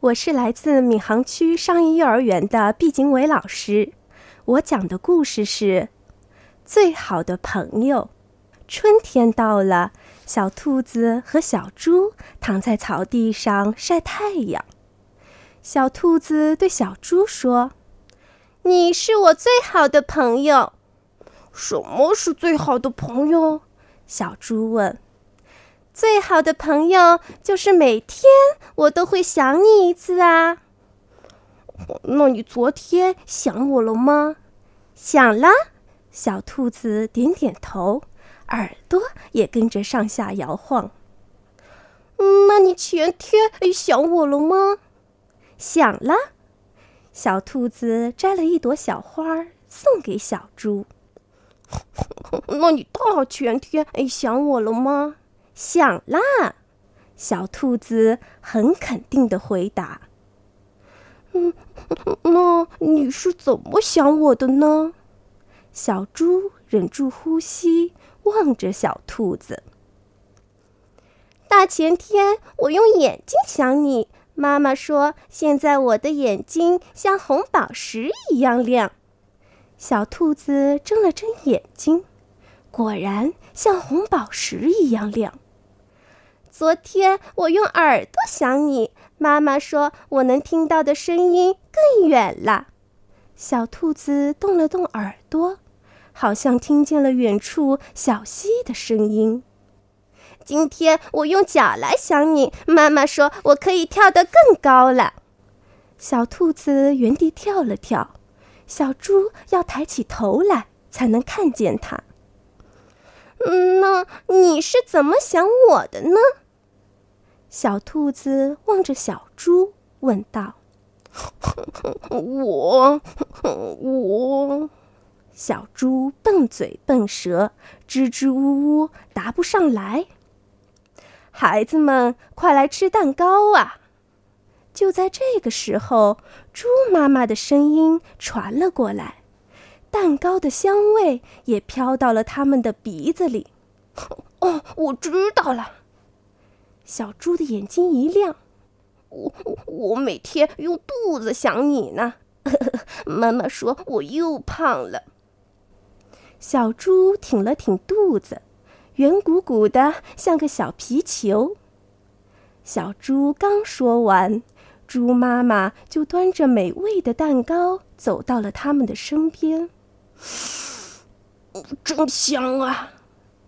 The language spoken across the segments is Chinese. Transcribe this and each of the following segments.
我是来自闵行区商业幼儿园的毕景伟老师。我讲的故事是《最好的朋友》。春天到了，小兔子和小猪躺在草地上晒太阳。小兔子对小猪说：“你是我最好的朋友。”“什么是最好的朋友？”小猪问。最好的朋友就是每天我都会想你一次啊。那你昨天想我了吗？想了。小兔子点点头，耳朵也跟着上下摇晃。那你前天想我了吗？想了。小兔子摘了一朵小花送给小猪。那你大前天想我了吗？想啦，小兔子很肯定的回答。嗯，那你是怎么想我的呢？小猪忍住呼吸，望着小兔子。大前天我用眼睛想你，妈妈说现在我的眼睛像红宝石一样亮。小兔子睁了睁眼睛，果然像红宝石一样亮。昨天我用耳朵想你，妈妈说我能听到的声音更远了。小兔子动了动耳朵，好像听见了远处小溪的声音。今天我用脚来想你，妈妈说我可以跳得更高了。小兔子原地跳了跳，小猪要抬起头来才能看见它。那你是怎么想我的呢？小兔子望着小猪问道：“我，我。”小猪笨嘴笨舌，支支吾吾答不上来。孩子们，快来吃蛋糕啊！就在这个时候，猪妈妈的声音传了过来，蛋糕的香味也飘到了他们的鼻子里。哦，我知道了。小猪的眼睛一亮，我我每天用肚子想你呢。妈妈说我又胖了。小猪挺了挺肚子，圆鼓鼓的，像个小皮球。小猪刚说完，猪妈妈就端着美味的蛋糕走到了他们的身边。真香啊！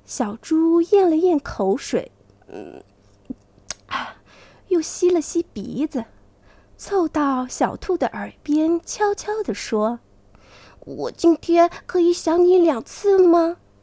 小猪咽了咽口水，嗯。啊又吸了吸鼻子，凑到小兔的耳边，悄悄地说：“我今天可以想你两次吗？”